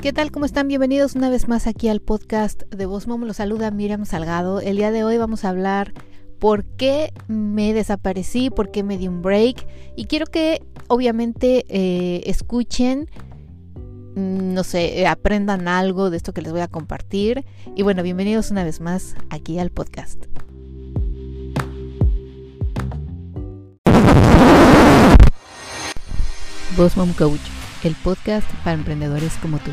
¿Qué tal? ¿Cómo están? Bienvenidos una vez más aquí al podcast de Voz Mom. Los saluda Miriam Salgado. El día de hoy vamos a hablar por qué me desaparecí, por qué me di un break. Y quiero que obviamente eh, escuchen, mm, no sé, eh, aprendan algo de esto que les voy a compartir. Y bueno, bienvenidos una vez más aquí al podcast. Voz Mom Coach, el podcast para emprendedores como tú.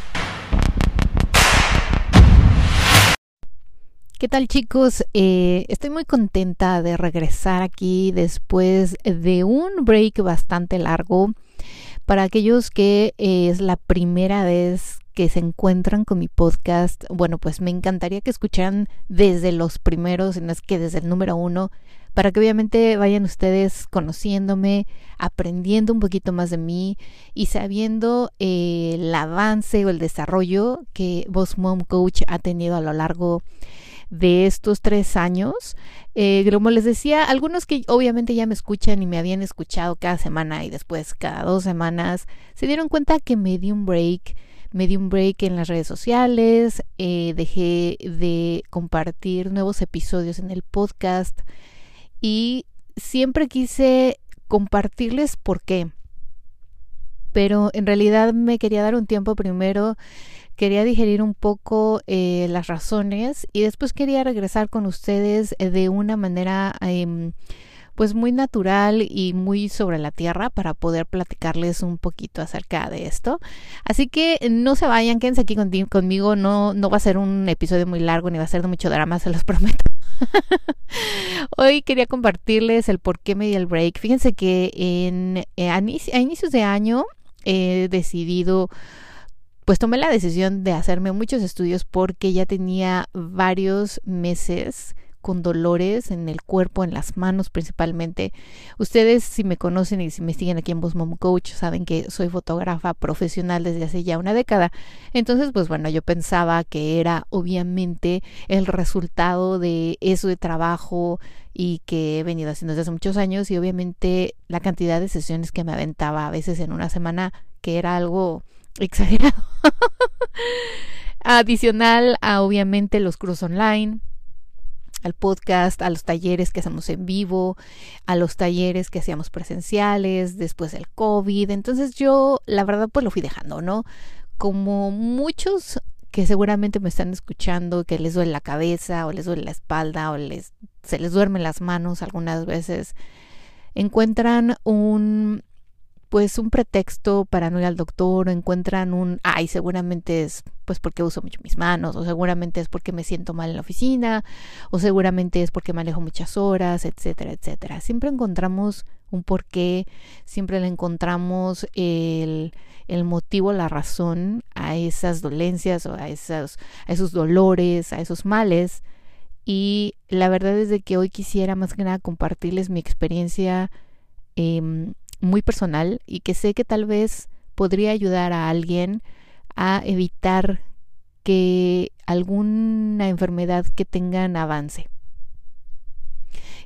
¿Qué tal chicos? Eh, estoy muy contenta de regresar aquí después de un break bastante largo. Para aquellos que eh, es la primera vez que se encuentran con mi podcast, bueno, pues me encantaría que escucharan desde los primeros, no es que desde el número uno, para que obviamente vayan ustedes conociéndome, aprendiendo un poquito más de mí y sabiendo eh, el avance o el desarrollo que Boss Mom Coach ha tenido a lo largo de estos tres años. Eh, como les decía, algunos que obviamente ya me escuchan y me habían escuchado cada semana y después cada dos semanas, se dieron cuenta que me di un break. Me di un break en las redes sociales, eh, dejé de compartir nuevos episodios en el podcast y siempre quise compartirles por qué. Pero en realidad me quería dar un tiempo primero quería digerir un poco eh, las razones y después quería regresar con ustedes eh, de una manera em, pues muy natural y muy sobre la tierra para poder platicarles un poquito acerca de esto. Así que no se vayan, quédense aquí conmigo, no, no va a ser un episodio muy largo ni va a ser de mucho drama, se los prometo. Hoy quería compartirles el por qué me di el break. Fíjense que en, eh, a inicios de año he decidido pues tomé la decisión de hacerme muchos estudios porque ya tenía varios meses con dolores en el cuerpo, en las manos principalmente. Ustedes si me conocen y si me siguen aquí en Boss Mom Coach saben que soy fotógrafa profesional desde hace ya una década. Entonces, pues bueno, yo pensaba que era obviamente el resultado de eso de trabajo y que he venido haciendo desde hace muchos años y obviamente la cantidad de sesiones que me aventaba a veces en una semana que era algo exagerado. Adicional a obviamente los cursos online, al podcast, a los talleres que hacemos en vivo, a los talleres que hacíamos presenciales después del COVID. Entonces yo, la verdad, pues lo fui dejando, ¿no? Como muchos que seguramente me están escuchando, que les duele la cabeza o les duele la espalda o les, se les duermen las manos algunas veces, encuentran un pues un pretexto para no ir al doctor encuentran un, ay, seguramente es pues porque uso mucho mis manos o seguramente es porque me siento mal en la oficina o seguramente es porque manejo muchas horas, etcétera, etcétera. Siempre encontramos un porqué, siempre le encontramos el, el motivo, la razón a esas dolencias o a esos, a esos dolores, a esos males. Y la verdad es de que hoy quisiera más que nada compartirles mi experiencia eh, muy personal y que sé que tal vez podría ayudar a alguien a evitar que alguna enfermedad que tengan avance.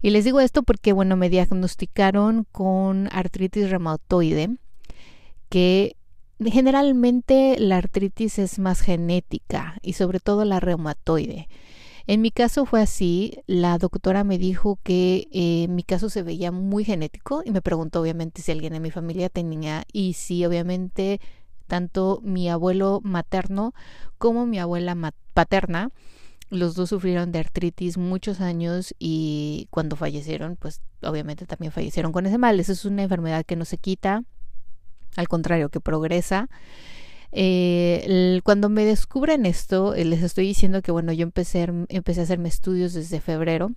Y les digo esto porque, bueno, me diagnosticaron con artritis reumatoide, que generalmente la artritis es más genética y sobre todo la reumatoide. En mi caso fue así, la doctora me dijo que eh, mi caso se veía muy genético y me preguntó obviamente si alguien en mi familia tenía y si obviamente tanto mi abuelo materno como mi abuela paterna los dos sufrieron de artritis muchos años y cuando fallecieron, pues obviamente también fallecieron con ese mal. Esa es una enfermedad que no se quita, al contrario, que progresa. Eh, cuando me descubren esto, eh, les estoy diciendo que bueno, yo empecé, empecé a hacerme estudios desde febrero.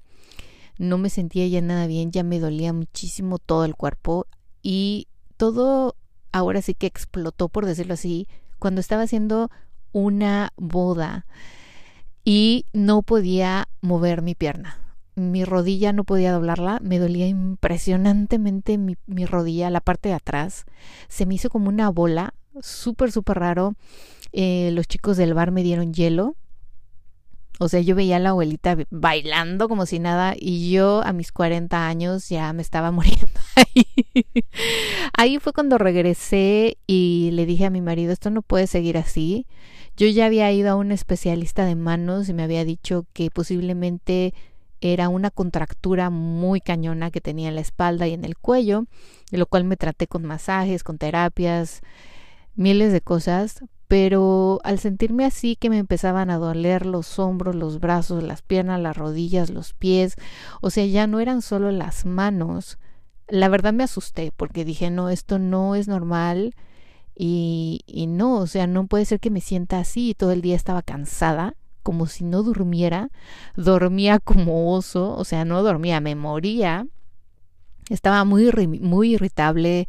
No me sentía ya nada bien, ya me dolía muchísimo todo el cuerpo y todo ahora sí que explotó, por decirlo así, cuando estaba haciendo una boda y no podía mover mi pierna. mi rodilla no podía doblarla, me dolía impresionantemente mi, mi rodilla, la parte de atrás, se me hizo como una bola, súper, súper raro. Eh, los chicos del bar me dieron hielo. O sea, yo veía a la abuelita bailando como si nada y yo a mis 40 años ya me estaba muriendo ahí. ahí fue cuando regresé y le dije a mi marido, esto no puede seguir así. Yo ya había ido a un especialista de manos y me había dicho que posiblemente era una contractura muy cañona que tenía en la espalda y en el cuello, de lo cual me traté con masajes, con terapias, miles de cosas, pero al sentirme así que me empezaban a doler los hombros, los brazos, las piernas, las rodillas, los pies, o sea, ya no eran solo las manos, la verdad me asusté porque dije, no, esto no es normal y, y no, o sea, no puede ser que me sienta así todo el día estaba cansada, como si no durmiera, dormía como oso, o sea, no dormía, me moría, estaba muy, muy irritable,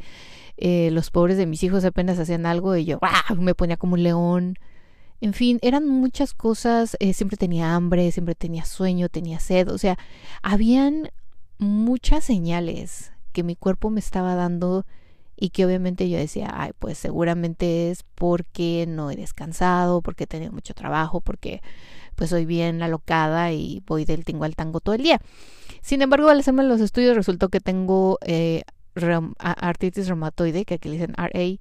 eh, los pobres de mis hijos apenas hacían algo y yo me ponía como un león. En fin, eran muchas cosas, eh, siempre tenía hambre, siempre tenía sueño, tenía sed, o sea, habían muchas señales que mi cuerpo me estaba dando y que obviamente yo decía, ay, pues seguramente es porque no he descansado, porque he tenido mucho trabajo, porque pues soy bien alocada y voy del tingo al tango todo el día. Sin embargo, al hacerme los estudios resultó que tengo eh, artritis reumatoide, que aquí le dicen RA,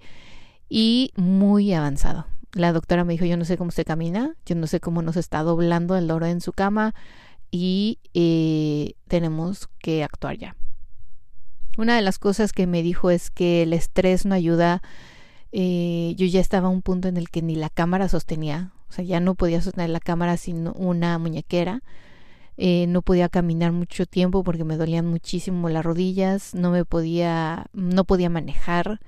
y muy avanzado. La doctora me dijo, yo no sé cómo se camina, yo no sé cómo nos está doblando el oro en su cama y eh, tenemos que actuar ya. Una de las cosas que me dijo es que el estrés no ayuda. Eh, yo ya estaba a un punto en el que ni la cámara sostenía, o sea, ya no podía sostener la cámara sin una muñequera. Eh, no podía caminar mucho tiempo porque me dolían muchísimo las rodillas, no me podía, no podía manejar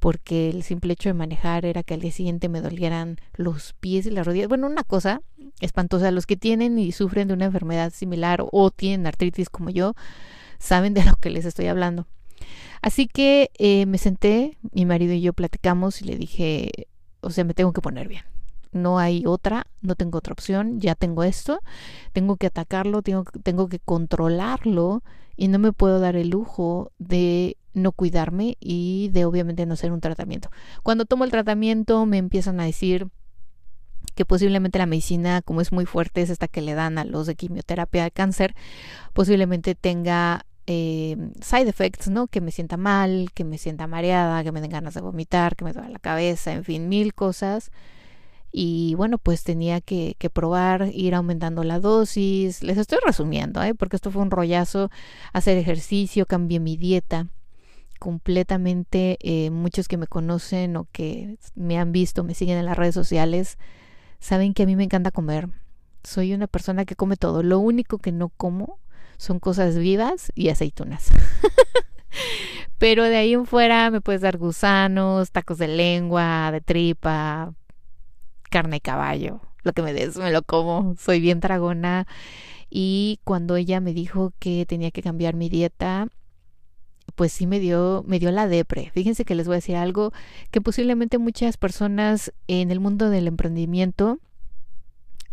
porque el simple hecho de manejar era que al día siguiente me dolieran los pies y las rodillas. Bueno, una cosa espantosa. Los que tienen y sufren de una enfermedad similar o tienen artritis como yo, saben de lo que les estoy hablando. Así que eh, me senté, mi marido y yo platicamos y le dije, o sea, me tengo que poner bien no hay otra, no tengo otra opción, ya tengo esto, tengo que atacarlo, tengo, tengo que controlarlo y no me puedo dar el lujo de no cuidarme y de obviamente no hacer un tratamiento. Cuando tomo el tratamiento me empiezan a decir que posiblemente la medicina, como es muy fuerte, es esta que le dan a los de quimioterapia de cáncer, posiblemente tenga eh, side effects, ¿no? Que me sienta mal, que me sienta mareada, que me den ganas de vomitar, que me duele la cabeza, en fin, mil cosas y bueno, pues tenía que, probar, ir aumentando la dosis. Les estoy resumiendo, ¿eh? porque esto fue un rollazo, hacer ejercicio, cambié mi dieta completamente. Eh, muchos que me conocen o que me han visto, me siguen en las redes sociales, saben que a mí me encanta comer. Soy una persona que come todo. Lo único que no como son cosas vivas y aceitunas. Pero de ahí en fuera me puedes dar gusanos, tacos de lengua, de tripa, carne de caballo. Lo que me des, me lo como. Soy bien dragona. Y cuando ella me dijo que tenía que cambiar mi dieta, pues sí me dio, me dio la depre. Fíjense que les voy a decir algo que posiblemente muchas personas en el mundo del emprendimiento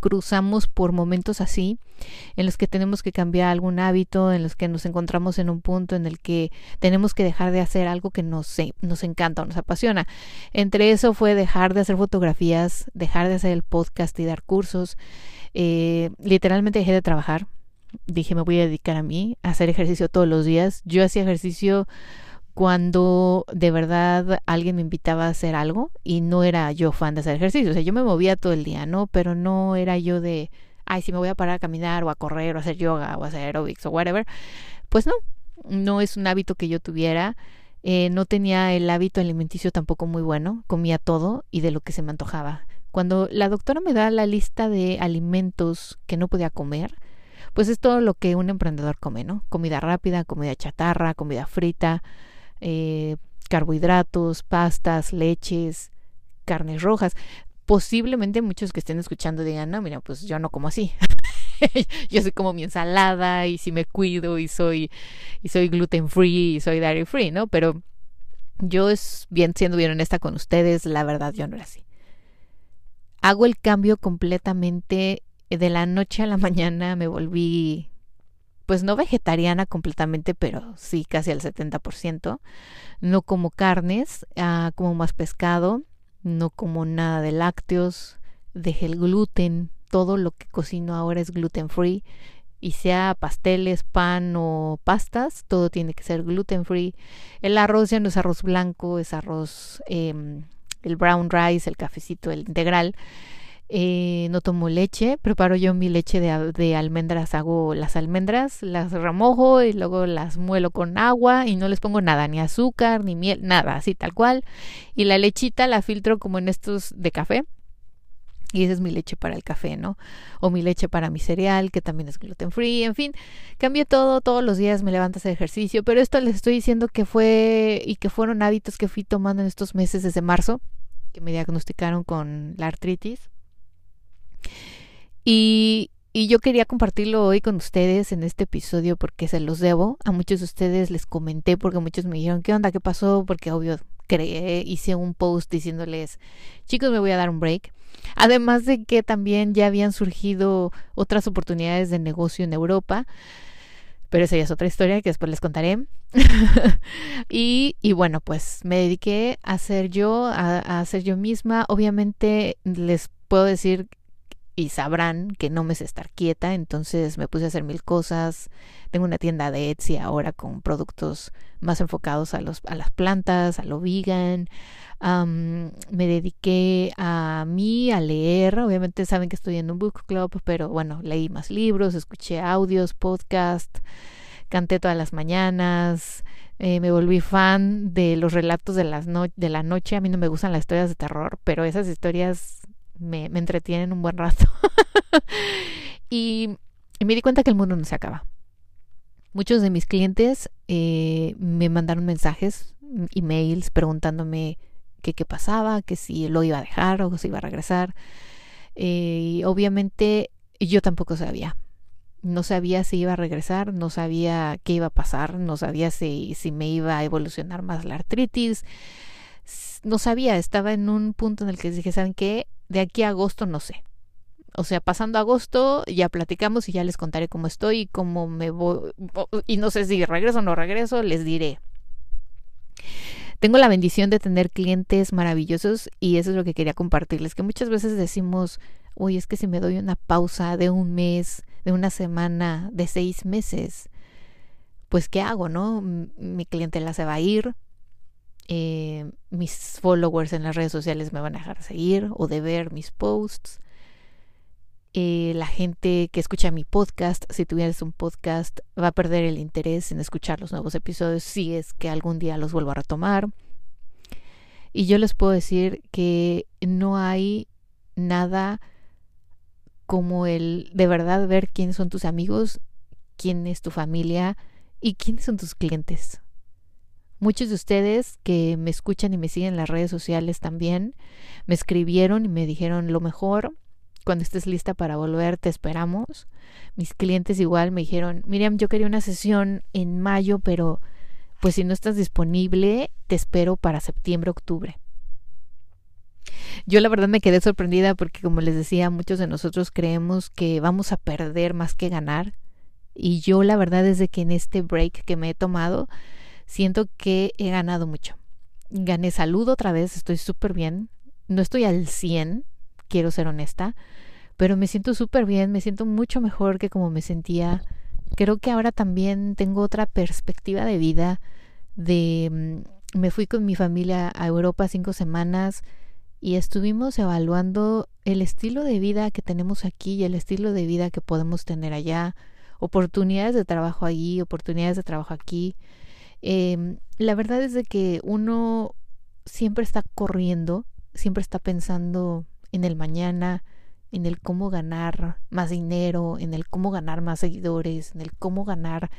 cruzamos por momentos así, en los que tenemos que cambiar algún hábito, en los que nos encontramos en un punto en el que tenemos que dejar de hacer algo que nos, nos encanta o nos apasiona. Entre eso fue dejar de hacer fotografías, dejar de hacer el podcast y dar cursos. Eh, literalmente dejé de trabajar. Dije, me voy a dedicar a mí, a hacer ejercicio todos los días. Yo hacía ejercicio cuando de verdad alguien me invitaba a hacer algo y no era yo fan de hacer ejercicio. O sea, yo me movía todo el día, ¿no? Pero no era yo de, ay, si me voy a parar a caminar o a correr o a hacer yoga o a hacer aerobics o whatever. Pues no, no es un hábito que yo tuviera. Eh, no tenía el hábito alimenticio tampoco muy bueno. Comía todo y de lo que se me antojaba. Cuando la doctora me da la lista de alimentos que no podía comer, pues es todo lo que un emprendedor come, ¿no? Comida rápida, comida chatarra, comida frita, eh, carbohidratos, pastas, leches, carnes rojas. Posiblemente muchos que estén escuchando digan, no, mira, pues yo no como así. yo soy como mi ensalada y si me cuido y soy y soy gluten free y soy dairy free, ¿no? Pero yo es bien siendo bien honesta con ustedes, la verdad yo no era así. Hago el cambio completamente de la noche a la mañana, me volví pues no vegetariana completamente, pero sí casi al 70%. No como carnes, ah, como más pescado, no como nada de lácteos, dejé el gluten, todo lo que cocino ahora es gluten free y sea pasteles, pan o pastas, todo tiene que ser gluten free. El arroz ya no es arroz blanco, es arroz, em, el brown rice, el cafecito, el integral. Eh, no tomo leche, preparo yo mi leche de, de, almendras, hago las almendras, las remojo y luego las muelo con agua y no les pongo nada, ni azúcar, ni miel, nada, así tal cual. Y la lechita la filtro como en estos de café y esa es mi leche para el café, ¿no? O mi leche para mi cereal, que también es gluten free, en fin, cambio todo, todos los días me levanto a hacer ejercicio, pero esto les estoy diciendo que fue y que fueron hábitos que fui tomando en estos meses desde marzo, que me diagnosticaron con la artritis. Y, y yo quería compartirlo hoy con ustedes en este episodio porque se los debo. A muchos de ustedes les comenté porque muchos me dijeron, ¿qué onda? ¿Qué pasó? Porque obvio creé, hice un post diciéndoles, chicos, me voy a dar un break Además de que también ya habían surgido otras oportunidades de negocio en Europa, pero esa ya es otra historia que después les contaré. y, y, bueno, pues me dediqué a ser yo, a, a ser yo misma. Obviamente les puedo decir y sabrán que no me sé estar quieta, entonces me puse a hacer mil cosas. Tengo una tienda de Etsy ahora con productos más enfocados a, los, a las plantas, a lo vegan. me dediqué a mí, a leer. Obviamente saben que estoy en un book club, pero bueno, leí más libros, escuché audios, podcast, canté todas las mañanas. Eh, me volví fan de los relatos de, las de la noche. A mí no me gustan las historias de terror, pero esas historias me, me entretienen un buen rato. y, me di cuenta que el mundo no se acaba. Muchos de mis clientes eh, me mandaron mensajes, emails, preguntándome qué qué pasaba, que si lo iba a dejar o si iba a regresar. Eh, y obviamente yo tampoco sabía. No sabía si iba a regresar, no sabía qué iba a pasar, no sabía si, si me iba a evolucionar más la artritis. No sabía, estaba en un punto en el que dije, ¿saben qué? De aquí a agosto no sé. O sea, pasando agosto ya platicamos y ya les contaré cómo estoy y cómo me voy. Y no sé si regreso o no regreso, les diré. Tengo la bendición de tener clientes maravillosos y eso es lo que quería compartirles, que muchas veces decimos, uy, es que si me doy una pausa de un mes, de una semana, de seis meses, pues ¿qué hago, no? Mi clientela se va a ir, eh, mis followers en las redes sociales me van a dejar de seguir o de ver mis posts. Eh, la gente que escucha mi podcast, si tuvieras un podcast, va a perder el interés en escuchar los nuevos episodios si es que algún día los vuelvo a retomar. Y yo les puedo decir que no hay nada como el de verdad ver quiénes son tus amigos, quién es tu familia y quiénes son tus clientes. Muchos de ustedes que me escuchan y me siguen en las redes sociales también me escribieron y me dijeron lo mejor. Cuando estés lista para volver, te esperamos. Mis clientes igual me dijeron, Miriam, yo quería una sesión en mayo, pero pues si no estás disponible, te espero para septiembre, octubre. Yo la verdad me quedé sorprendida porque como les decía, muchos de nosotros creemos que vamos a perder más que ganar. Y yo la verdad desde que en este break que me he tomado, siento que he ganado mucho. Gané salud otra vez, estoy súper bien. No estoy al 100, quiero ser honesta, pero me siento súper bien, me siento mucho mejor que como me sentía. Creo que ahora también tengo otra perspectiva de vida. De mm, me fui con mi familia a Europa cinco semanas y estuvimos evaluando el estilo de vida que tenemos aquí y el estilo de vida que podemos tener allá, oportunidades de trabajo allí, oportunidades de trabajo aquí. Eh, la verdad es de que uno siempre está corriendo, siempre está pensando en el mañana, en el cómo ganar más dinero, en el cómo ganar más seguidores, en el cómo ganar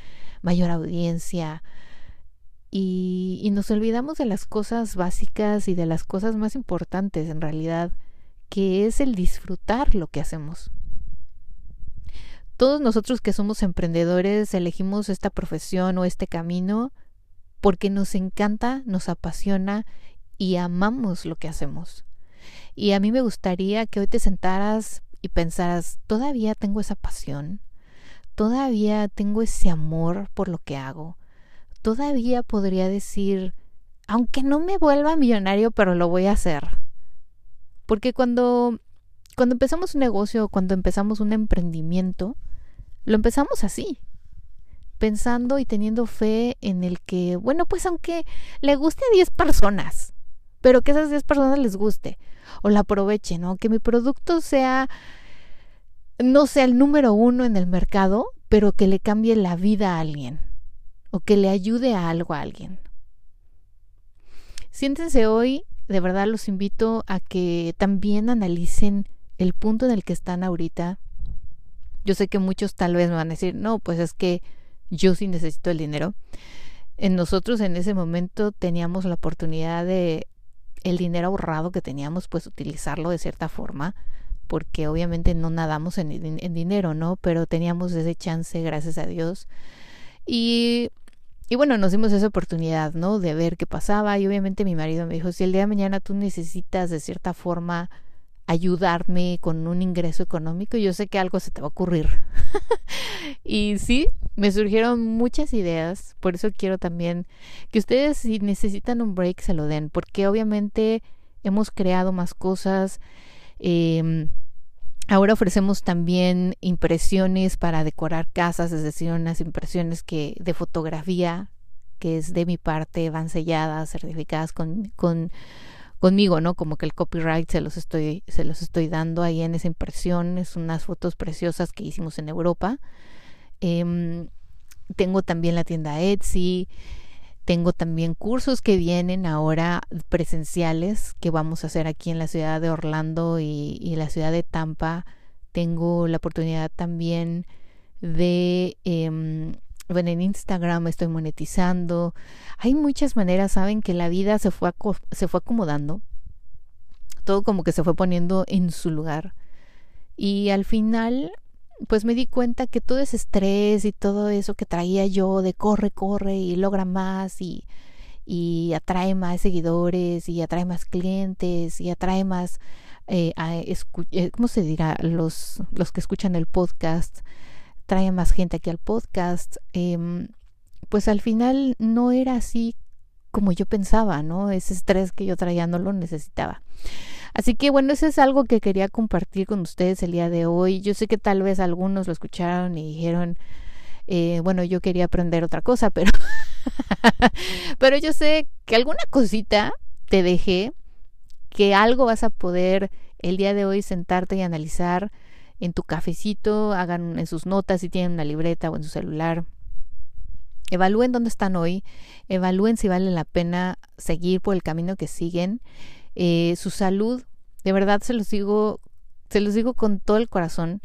mayor audiencia. Y nos olvidamos de las cosas básicas y de las cosas más importantes en realidad, que es el disfrutar lo que hacemos. Todos nosotros que somos emprendedores elegimos esta profesión o este camino porque nos encanta, nos apasiona y amamos lo que hacemos. Y a mí me gustaría que hoy te sentaras y pensaras, todavía tengo esa pasión, todavía tengo ese amor por lo que hago. Todavía podría decir, aunque no me vuelva millonario, pero lo voy a hacer. Porque cuando, cuando empezamos un negocio, cuando empezamos un emprendimiento, lo empezamos así, pensando y teniendo fe en el que, bueno, pues aunque le guste a 10 personas, pero que esas 10 personas les guste o la aprovechen, ¿no? Que mi producto sea, no sea el número uno en el mercado, pero que le cambie la vida a alguien o que le ayude a algo a alguien. Siéntense hoy, de verdad los invito a que también analicen el punto en el que están ahorita. Yo sé que muchos tal vez me van a decir, no, pues es que yo sí necesito el dinero. En nosotros en ese momento teníamos la oportunidad de el dinero ahorrado que teníamos, pues utilizarlo de cierta forma, porque obviamente no nadamos en, en dinero, ¿no? Pero teníamos ese chance, gracias a Dios. Y, y bueno, nos dimos esa oportunidad, ¿no? De ver qué pasaba. Y obviamente mi marido me dijo, si el día de mañana tú necesitas de cierta forma ayudarme con un ingreso económico, yo sé que algo se te va a ocurrir. y sí, me surgieron muchas ideas, por eso quiero también que ustedes si necesitan un break se lo den, porque obviamente hemos creado más cosas. Eh, ahora ofrecemos también impresiones para decorar casas, es decir, unas impresiones que de fotografía que es de mi parte, van selladas, certificadas con, con conmigo, ¿no? Como que el copyright se los estoy, se los estoy dando ahí en esa impresión. Es unas fotos preciosas que hicimos en Europa. Em, tengo también la tienda Etsy. Tengo también cursos que vienen ahora presenciales que vamos a hacer aquí en la ciudad de Orlando y, la ciudad de Tampa. Tengo la oportunidad también de eh, bueno, en Instagram estoy monetizando. Hay muchas maneras, saben que la vida se fue, se fue acomodando. Todo como que se fue poniendo en su lugar. Y al final, pues me di cuenta que todo ese estrés y todo eso que traía yo de corre, corre y logra más y, y atrae más seguidores y atrae más clientes y atrae más, eh, eh, ¿cómo se dirá? Los, los que escuchan el podcast trae más gente aquí al podcast, em, pues al final no era así como yo pensaba, ¿no? Ese estrés que yo traía no lo necesitaba. Así que bueno, eso es algo que quería compartir con ustedes el día de hoy. Yo sé que tal vez algunos lo escucharon y dijeron, eh, bueno, yo quería aprender otra cosa, pero, pero yo sé que alguna cosita te dejé, que algo vas a poder el día de hoy sentarte y analizar en tu cafecito, hagan en sus notas si tienen una libreta o en su celular. Evalúen dónde están hoy, evalúen si vale la pena seguir por el camino que siguen. Eh, su salud, de verdad se los digo, se los digo con todo el corazón,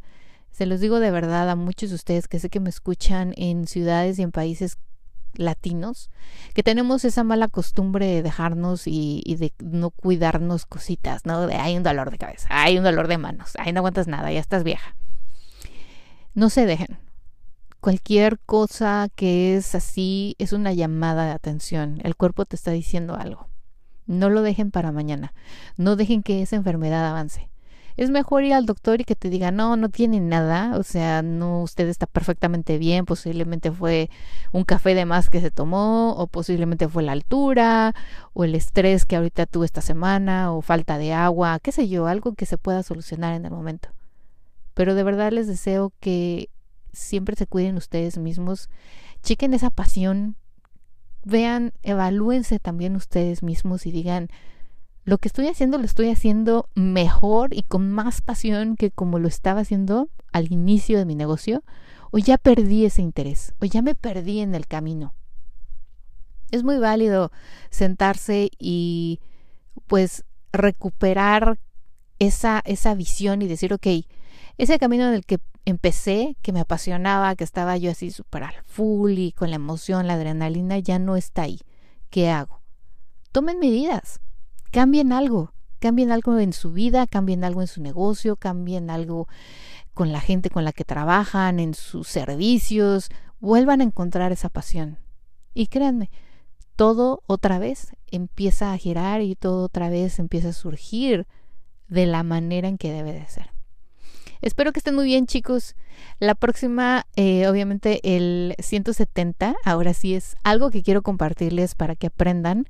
se los digo de verdad a muchos de ustedes que sé que me escuchan en ciudades y en países latinos, que tenemos esa mala costumbre de dejarnos y, de no cuidarnos cositas, ¿no? De hay un dolor de cabeza, hay un dolor de manos, ahí no aguantas nada, ya estás vieja. No se dejen. Cualquier cosa que es así es una llamada de atención. El cuerpo te está diciendo algo. No lo dejen para mañana. No dejen que esa enfermedad avance es mejor ir al doctor y que te diga, no, no tiene nada, o sea, no, usted está perfectamente bien, posiblemente fue un café de más que se tomó, o posiblemente fue la altura, o el estrés que ahorita tuvo esta semana, o falta de agua, qué sé yo, algo que se pueda solucionar en el momento. Pero de verdad les deseo que siempre se cuiden ustedes mismos, chequen esa pasión, vean, evalúense también ustedes mismos y digan, lo que estoy haciendo lo estoy haciendo mejor y con más pasión que como lo estaba haciendo al inicio de mi negocio, o ya perdí ese interés, o ya me perdí en el camino. Es muy válido sentarse y pues recuperar esa, esa visión y decir, ok, ese camino en el que empecé, que me apasionaba, que estaba yo así súper al full y con la emoción, la adrenalina, ya no está ahí. ¿Qué hago? Tomen medidas cambien algo, cambien algo en su vida, cambien algo en su negocio, cambien algo con la gente con la que trabajan, en sus servicios, vuelvan a encontrar esa pasión. Y créanme, todo otra vez empieza a girar y todo otra vez empieza a surgir de la manera en que debe de ser. Espero que estén muy bien, chicos. La próxima, eh, obviamente, el 170, ahora sí es algo que quiero compartirles para que aprendan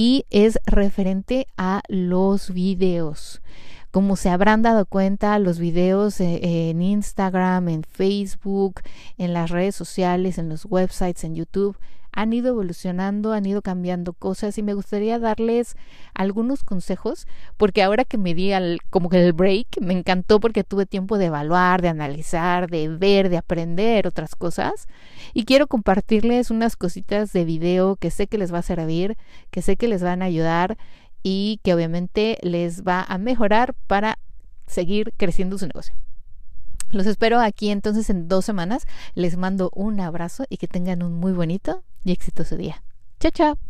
y es referente a los videos. Como se habrán dado cuenta, los videos eh, en Instagram, en Facebook, en las redes sociales, en los websites, en YouTube, han ido evolucionando, han ido cambiando cosas y me gustaría darles algunos consejos porque ahora que me di al, como que el break, me encantó porque tuve tiempo de evaluar, de analizar, de ver, de aprender otras cosas y quiero compartirles unas cositas de video que sé que les va a servir, que sé que les van a ayudar y que obviamente les va a mejorar para seguir creciendo su negocio. Los espero aquí entonces en dos semanas. Les mando un abrazo y que tengan un muy bonito y exitoso día. Chao, chao.